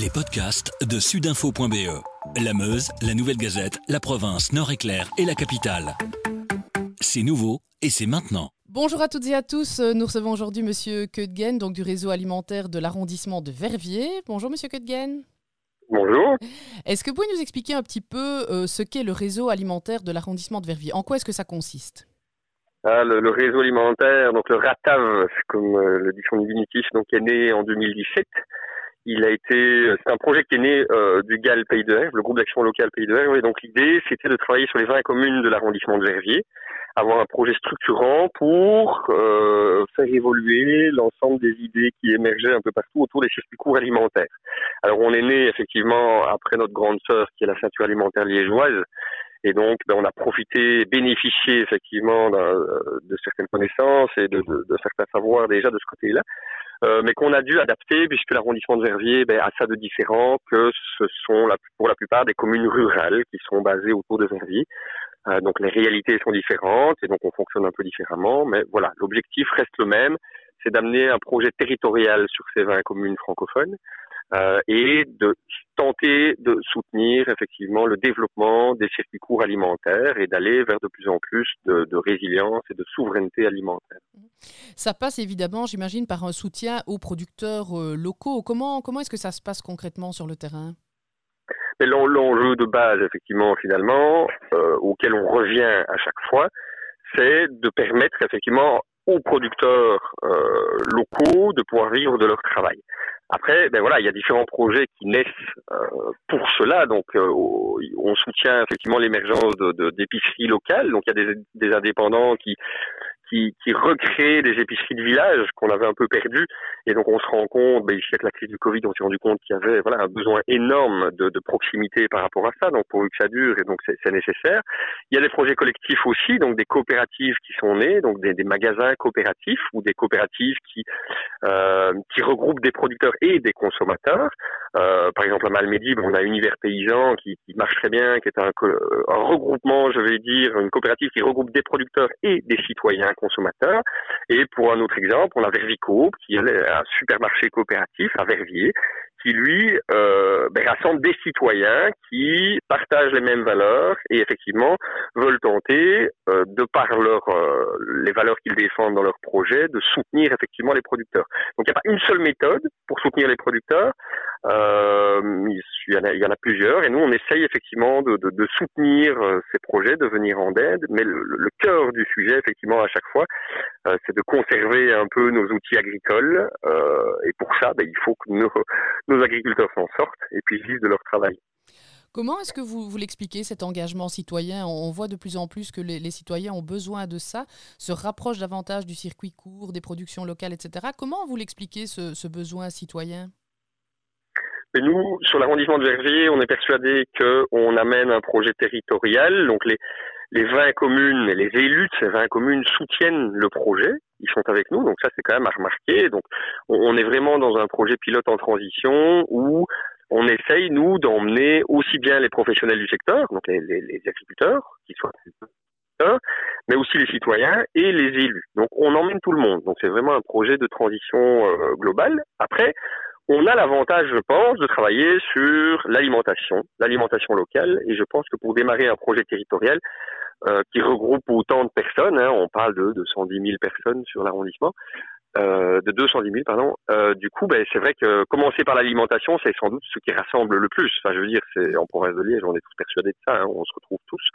Les podcasts de sudinfo.be. La Meuse, la Nouvelle Gazette, la province, Nord-Éclair et la capitale. C'est nouveau et c'est maintenant. Bonjour à toutes et à tous. Nous recevons aujourd'hui Monsieur Keudgen, donc du réseau alimentaire de l'arrondissement de Verviers. Bonjour Monsieur Keudgen. Bonjour. Est-ce que vous pouvez nous expliquer un petit peu euh, ce qu'est le réseau alimentaire de l'arrondissement de Verviers? En quoi est-ce que ça consiste? Ah, le, réseau alimentaire, donc le RATAV, comme euh, le dit son diminutif, donc est né en 2017. Il a été, c'est un projet qui est né euh, du GAL Pays de Herve, le groupe d'action local Pays de Herve. Et donc l'idée, c'était de travailler sur les 20 communes de l'arrondissement de Verviers, avoir un projet structurant pour euh, faire évoluer l'ensemble des idées qui émergeaient un peu partout autour des circuits courts alimentaires. Alors on est né effectivement après notre grande sœur qui est la ceinture alimentaire liégeoise et donc, ben, on a profité, bénéficié effectivement de certaines connaissances et de, de, de certains savoirs déjà de ce côté-là, euh, mais qu'on a dû adapter puisque l'arrondissement de Verviers ben, a ça de différent que ce sont pour la plupart des communes rurales qui sont basées autour de Verviers. Euh, donc les réalités sont différentes et donc on fonctionne un peu différemment, mais voilà, l'objectif reste le même, c'est d'amener un projet territorial sur ces 20 communes francophones euh, et de tenter de soutenir effectivement le développement des circuits courts alimentaires et d'aller vers de plus en plus de, de, résilience et de souveraineté alimentaire. Ça passe évidemment, j'imagine, par un soutien aux producteurs euh, locaux. Comment, comment est-ce que ça se passe concrètement sur le terrain? L'enjeu de base, effectivement, finalement, euh, auquel on revient à chaque fois, c'est de permettre effectivement aux producteurs euh, locaux de pouvoir vivre de leur travail. Après, ben voilà, il y a différents projets qui naissent euh, pour cela. Donc, euh, on soutient effectivement l'émergence d'épiceries de, locales. Donc, il y a des indépendants qui qui, qui recrée des épiceries de village qu'on avait un peu perdues. Et donc on se rend compte, ben, ici avec la crise du Covid, on s'est rendu compte qu'il y avait voilà, un besoin énorme de, de, proximité par rapport à ça, donc pour que ça dure, et donc c'est nécessaire. Il y a des projets collectifs aussi, donc des coopératives qui sont nées, donc des, des magasins coopératifs ou des coopératives qui, euh, qui regroupent des producteurs et des consommateurs. Euh, par exemple à Malmedy, on a Univers Paysan qui, qui, marche très bien, qui est un, un regroupement, je vais dire, une coopérative qui regroupe des producteurs et des citoyens consommateurs. Et pour un autre exemple, on a Vervico, qui est un supermarché coopératif à Verviers, qui lui euh, ben, rassemble des citoyens qui partagent les mêmes valeurs et effectivement veulent tenter, euh, de par leur, euh, les valeurs qu'ils défendent dans leur projet, de soutenir effectivement les producteurs. Donc il n'y a pas une seule méthode pour soutenir les producteurs. Euh, il, y en a, plusieurs et nous on essaye effectivement de, soutenir euh, ces projets, de venir en aide. Mais le, cœur du sujet effectivement à chaque fois, euh, c'est de conserver un peu nos outils agricoles et pour ça, ben, il faut que nos nos agriculteurs s'en sortent et puis vivent de leur travail. Comment est-ce que vous, vous l'expliquez, cet engagement citoyen? On voit de plus en plus que les, citoyens ont besoin de ça, se rapprochent davantage du circuit court, des productions locales, etc. Comment vous l'expliquez, ce, besoin citoyen? Et nous, sur l'arrondissement de Verviers, on est persuadé qu'on amène un projet territorial. Donc les, les 20 communes les élus de ces 20 communes soutiennent le projet. Ils sont avec nous, donc ça c'est quand même à remarquer. Donc on est vraiment dans un projet pilote en transition où on essaye, nous, d'emmener aussi bien les professionnels du secteur, donc les, les, agriculteurs, qui soient mais aussi les citoyens et les élus. Donc on emmène tout le monde. Donc c'est vraiment un projet de transition euh, globale. Après, on a l'avantage, je pense, de travailler sur l'alimentation, l'alimentation locale. Et je pense que pour démarrer un projet territorial euh, qui regroupe autant de personnes, hein, on parle de, de 110 000 personnes sur l'arrondissement, euh, de 210 000, pardon. Euh, du coup, ben, c'est vrai que commencer par l'alimentation, c'est sans doute ce qui rassemble le plus. Enfin, je veux dire, c'est en province de Liège, on est tous persuadés de ça. Hein. on se retrouve tous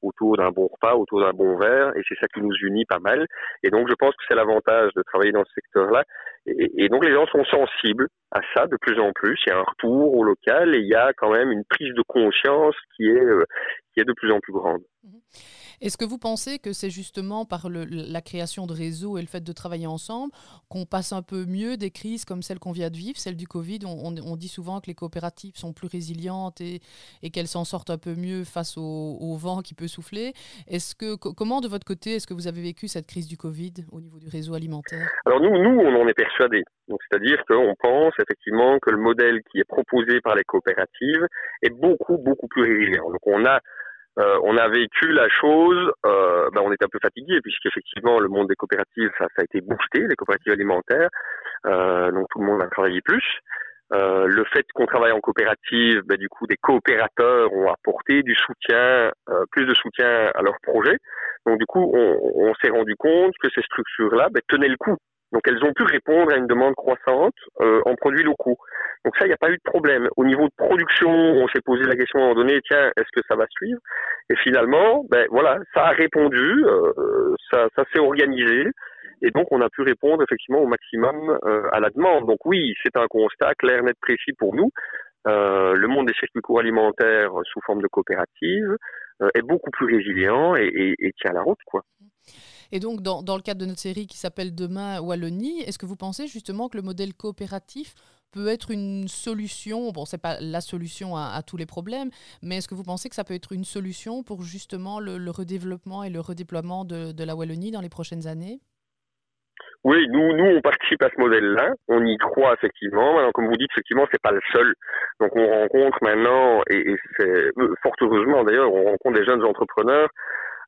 autour d'un bon repas, autour d'un bon verre, et c'est ça qui nous unit pas mal. Et donc, je pense que c'est l'avantage de travailler dans ce secteur-là. Et, donc, les gens sont sensibles à ça de plus en plus. Il y a un retour au local et il y a quand même une prise de conscience qui est euh, qui est de plus en plus grande. Mmh. Est-ce que vous pensez que c'est justement par le, la création de réseaux et le fait de travailler ensemble qu'on passe un peu mieux des crises comme celle qu'on vient de vivre, celle du Covid? On, on, dit souvent que les coopératives sont plus résilientes et, et qu'elles s'en sortent un peu mieux face au, au vent qui peut souffler. Est-ce que comment de votre côté est-ce que vous avez vécu cette crise du Covid au niveau du réseau alimentaire? Alors nous, nous, on en est persuadés. C'est-à-dire qu'on pense effectivement que le modèle qui est proposé par les coopératives est beaucoup beaucoup plus résilient. Donc on a euh, on a vécu la chose, euh, ben on était un peu fatigué puisqu'effectivement le monde des coopératives ça, a été boosté, les coopératives alimentaires, euh, donc tout le monde a travaillé plus. Euh, le fait qu'on travaille en coopérative, ben, du coup, des coopérateurs ont apporté du soutien, plus de soutien à leur projet. Donc, du coup, on, on s'est rendu compte que ces structures-là ben, tenaient le coup. Donc, elles ont pu répondre à une demande croissante euh, en produits locaux. Donc ça, il n'y a pas eu de problème. Au niveau de production, on s'est posé la question à un moment donné, tiens, est-ce que ça va suivre? Et finalement, ben voilà, ça a répondu, euh, ça, ça s'est organisé. Et donc, on a pu répondre effectivement au maximum euh, à la demande. Donc oui, c'est un constat clair, net, précis pour nous. Euh, le monde des circuits courts alimentaires sous forme de coopérative euh, est beaucoup plus résilient et, et, et, tient la route, quoi. Et donc, dans, dans, le cadre de notre série qui s'appelle Demain Wallonie, est-ce que vous pensez justement que le modèle coopératif peut être une solution Bon, c'est pas la solution à, tous les problèmes, mais est-ce que vous pensez que ça peut être une solution pour justement le, redéveloppement et le redéploiement de, de la Wallonie dans les prochaines années? Oui, nous, nous, on participe à ce modèle-là. On y croit effectivement. Maintenant, comme vous dites, effectivement, c'est pas le seul. Donc, on rencontre maintenant, et, et c'est fort heureusement d'ailleurs, on rencontre des jeunes entrepreneurs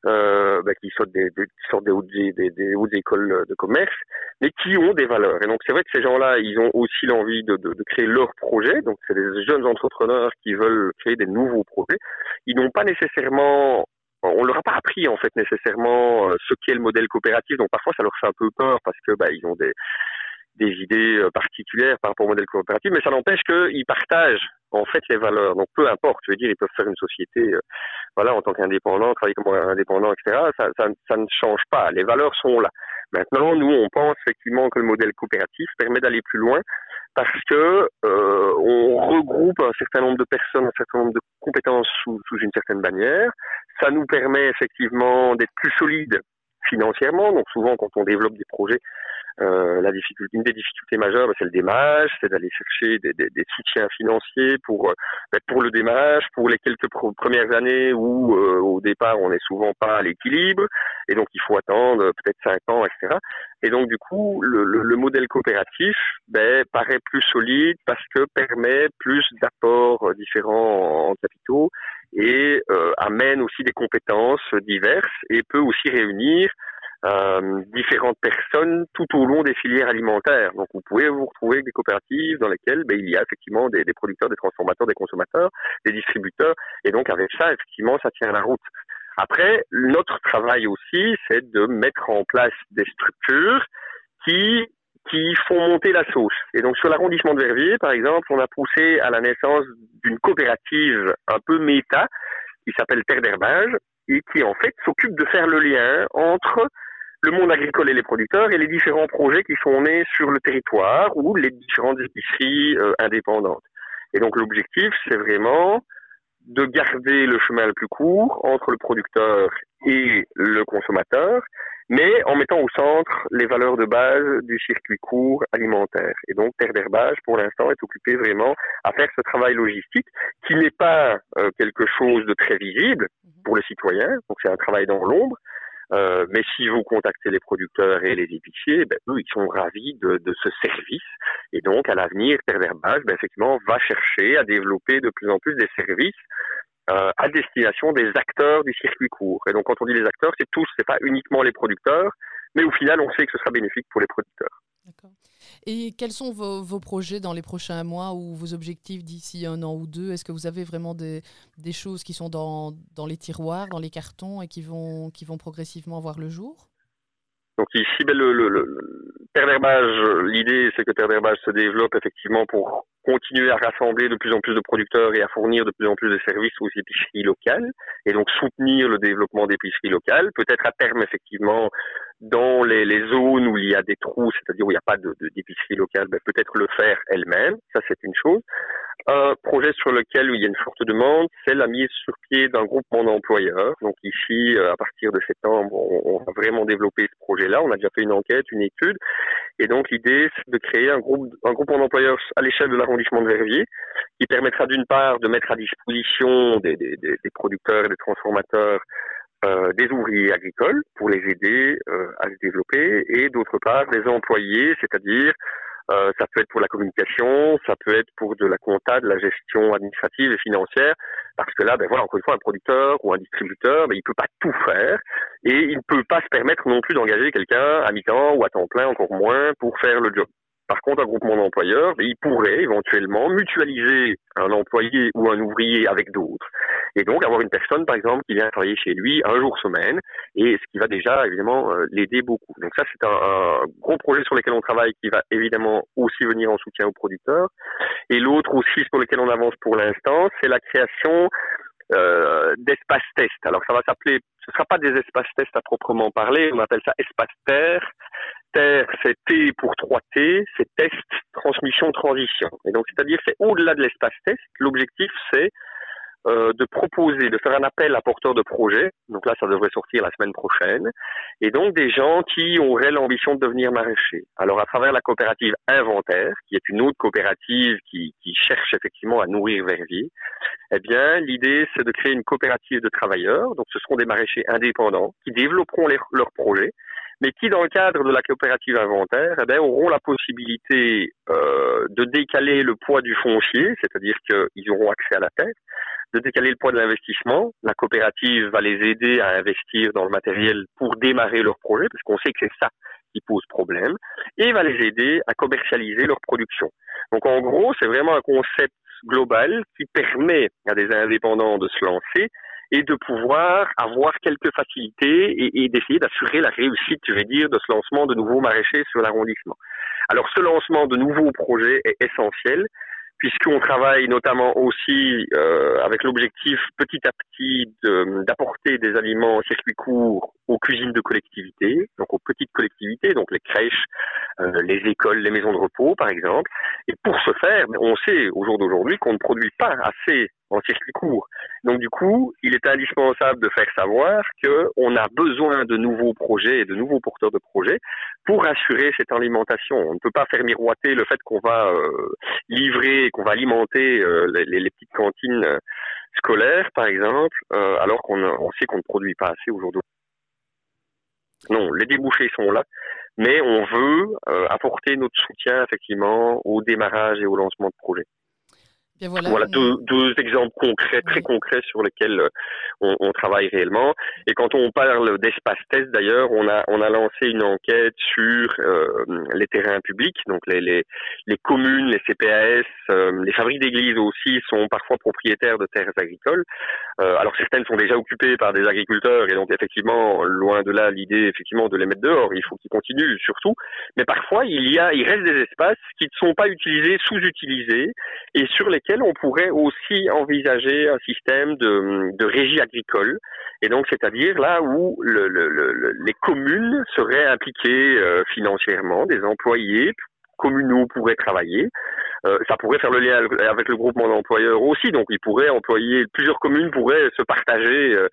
euh, bah, qui sortent des, des, qui sortent des hautes, des, des écoles de commerce, mais qui ont des valeurs. Et donc, c'est vrai que ces gens-là, ils ont aussi l'envie de, de, de, créer leur projet. Donc, c'est des jeunes entrepreneurs qui veulent créer des nouveaux projets. Ils n'ont pas nécessairement on leur a pas appris en fait nécessairement euh, ce qu'est le modèle coopératif, donc parfois ça leur fait un peu peur parce que bah, ils ont des, des idées euh, particulières par rapport au modèle coopératif, mais ça n'empêche qu'ils partagent en fait les valeurs. Donc peu importe, je veux dire, ils peuvent faire une société, euh, voilà, en tant qu'indépendant, travailler comme indépendant, etc. Ça, ça, ça, ne change pas. Les valeurs sont là. Maintenant, nous, on pense effectivement que le modèle coopératif permet d'aller plus loin parce que euh, on regroupe un certain nombre de personnes, un certain nombre de compétences sous, sous une certaine bannière. Ça nous permet effectivement d'être plus solide financièrement. Donc souvent, quand on développe des projets, euh, la difficulté, une des difficultés majeures, bah, c'est le démarrage, c'est d'aller chercher des, des, des, soutiens financiers pour euh, bah, pour le démarrage, pour les quelques premières années où euh, au départ on n'est souvent pas à l'équilibre, et donc il faut attendre peut-être cinq ans, etc. Et donc du coup, le, le, le modèle coopératif ben, paraît plus solide parce que permet plus d'apports différents en, en capitaux et euh, amène aussi des compétences diverses et peut aussi réunir euh, différentes personnes tout au long des filières alimentaires. Donc vous pouvez vous retrouver avec des coopératives dans lesquelles ben, il y a effectivement des, des, producteurs, des transformateurs, des consommateurs, des distributeurs, et donc avec ça, effectivement, ça tient la route. Après, notre travail aussi, c'est de mettre en place des structures qui qui font monter la sauce. Et donc sur l'arrondissement de Verviers, par exemple, on a poussé à la naissance d'une coopérative un peu méta qui s'appelle Terre d'herbage et qui en fait s'occupe de faire le lien entre le monde agricole et les producteurs et les différents projets qui sont nés sur le territoire ou les différentes épiceries euh, indépendantes. Et donc l'objectif, c'est vraiment de garder le chemin le plus court entre le producteur et le consommateur, mais en mettant au centre les valeurs de base du circuit court alimentaire. Et donc Terre d'herbage, pour l'instant, est occupé vraiment à faire ce travail logistique qui n'est pas euh, quelque chose de très visible pour les citoyens, donc c'est un travail dans l'ombre, euh, mais si vous contactez les producteurs et les épiciers, ben, eux, ils sont ravis de, ce service. Et donc, à l'avenir, Terre d'herbage, ben, effectivement, va chercher à développer de plus en plus des services euh, à destination des acteurs du circuit court. Et donc, quand on dit les acteurs, c'est tous, c'est pas uniquement les producteurs, mais au final, on sait que ce sera bénéfique pour les producteurs. D'accord. Et quels sont vos, projets dans les prochains mois ou vos objectifs d'ici un an ou deux? Est-ce que vous avez vraiment des, choses qui sont dans, les tiroirs, dans les cartons et qui vont, progressivement voir le jour? Donc ici, le Terre d'herbage, l'idée c'est que Terre d'herbage se développe effectivement pour continuer à rassembler de plus en plus de producteurs et à fournir de plus en plus de services aux épiceries locales et donc soutenir le développement d'épiceries locales. Peut-être à terme effectivement dans les, les, zones où il y a des trous, c'est-à-dire où il n'y a pas d'épicerie locale, ben peut-être le faire elle-même, ça c'est une chose. Un projet sur lequel il y a une forte demande, c'est la mise sur pied d'un groupement d'employeurs. Donc ici, euh, à partir de septembre, on, on va vraiment développer ce projet-là. On a déjà fait une enquête, une étude, et donc l'idée, c'est de créer un groupe, un groupement d'employeurs à l'échelle de l'arrondissement de Verviers, qui permettra d'une part de mettre à disposition des, des, des producteurs et des transformateurs euh, des ouvriers agricoles pour les aider euh, à se développer et d'autre part des employés, c'est-à-dire euh, ça peut être pour la communication, ça peut être pour de la compta, de la gestion administrative et financière, parce que là, ben voilà, encore une fois, un producteur ou un distributeur, ben, il peut pas tout faire et il ne peut pas se permettre non plus d'engager quelqu'un à mi-temps ou à temps plein, encore moins, pour faire le job. Par contre, un groupement d'employeurs, il pourrait éventuellement mutualiser un employé ou un ouvrier avec d'autres. Et donc avoir une personne, par exemple, qui vient travailler chez lui un jour semaine, et ce qui va déjà évidemment euh, l'aider beaucoup. Donc ça, c'est un, gros projet sur lequel on travaille, qui va évidemment aussi venir en soutien aux producteurs. Et l'autre aussi sur lequel on avance pour l'instant, c'est la création euh, d'espaces tests. Alors ça va s'appeler, ce ne sera pas des espaces tests à proprement parler, on appelle ça espace terre. Terre, c'est T pour 3T, c'est test, transmission, transition. Et donc c'est-à-dire c'est au-delà de l'espace test. L'objectif c'est euh, de proposer, de faire un appel à porteurs de projets. Donc là, ça devrait sortir la semaine prochaine. Et donc des gens qui auraient l'ambition de devenir maraîchers. Alors à travers la coopérative Inventaire, qui est une autre coopérative qui, cherche effectivement à nourrir Verviers, eh bien l'idée c'est de créer une coopérative de travailleurs. Donc ce seront des maraîchers indépendants qui développeront leurs projets mais qui, dans le cadre de la coopérative inventaire, eh bien, auront la possibilité euh, de décaler le poids du foncier, c'est-à-dire qu'ils auront accès à la terre, de décaler le poids de l'investissement. La coopérative va les aider à investir dans le matériel pour démarrer leur projet, parce qu'on sait que c'est ça qui pose problème, et va les aider à commercialiser leur production. Donc en gros, c'est vraiment un concept global qui permet à des indépendants de se lancer et de pouvoir avoir quelques facilités et, d'essayer d'assurer la réussite, je vais dire, de ce lancement de nouveaux maraîchers sur l'arrondissement. Alors ce lancement de nouveaux projets est essentiel puisqu'on travaille notamment aussi euh, avec l'objectif petit à petit d'apporter des aliments en circuit court aux cuisines de collectivités, donc aux petites collectivités, donc les crèches, euh, les écoles, les maisons de repos par exemple. Et pour ce faire, on sait au jour d'aujourd'hui qu'on ne produit pas assez en circuit court. Donc du coup, il est indispensable de faire savoir qu'on a besoin de nouveaux projets et de nouveaux porteurs de projets pour assurer cette alimentation. On ne peut pas faire miroiter le fait qu'on va euh, livrer, qu'on va alimenter euh, les, les, petites cantines euh, scolaires, par exemple, alors qu'on on sait qu'on ne produit pas assez aujourd'hui. Non, les débouchés sont là, mais on veut apporter notre soutien effectivement au démarrage et au lancement de projets voilà, deux, deux, exemples concrets, très concrets sur lesquels euh, on, on, travaille réellement. Et quand on parle d'espace test, d'ailleurs, on a, on a lancé une enquête sur euh, les terrains publics, donc les, les, les communes, les CPAS, euh, les fabriques d'églises aussi sont parfois propriétaires de terres agricoles. Euh, alors certaines sont déjà occupées par des agriculteurs et donc effectivement, loin de là l'idée effectivement de les mettre dehors, il faut qu'ils continuent surtout. Mais parfois, il y a, il reste des espaces qui ne sont pas utilisés, sous-utilisés et sur lesquels on pourrait aussi envisager un système de, de régie agricole, et donc c'est-à-dire là où le, le, les communes seraient impliquées euh, financièrement, des employés communaux pourraient travailler. Euh, ça pourrait faire le lien avec le groupement d'employeurs aussi, donc ils pourraient employer, plusieurs communes pourraient se partager euh,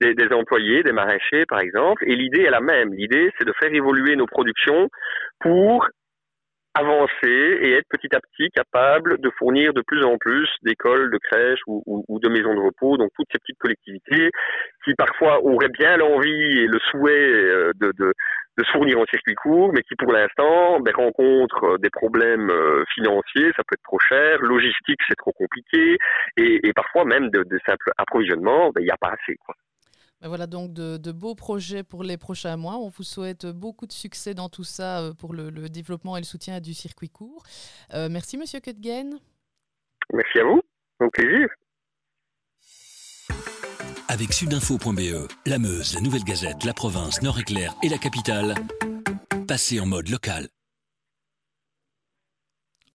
des, employés, des maraîchers par exemple, et l'idée est la même. L'idée c'est de faire évoluer nos productions pour avancer et être petit à petit capable de fournir de plus en plus d'écoles, de crèches ou, de maisons de repos, donc toutes ces petites collectivités qui parfois auraient bien l'envie et le souhait euh, de, de, se fournir en circuit court, mais qui pour l'instant ben, rencontrent des problèmes euh, financiers, ça peut être trop cher, logistique c'est trop compliqué, et, parfois même de, de simple approvisionnement, ben, il n'y a pas assez. Ben voilà donc de, de, beaux projets pour les prochains mois. On vous souhaite beaucoup de succès dans tout ça euh, pour le, le développement et le soutien du circuit court. Euh, merci Monsieur Kutgen. Merci à vous, au plaisir. Avec sudinfo.be, la Meuse, la Nouvelle Gazette, la province, Nord-Éclair et la capitale, passez en mode local.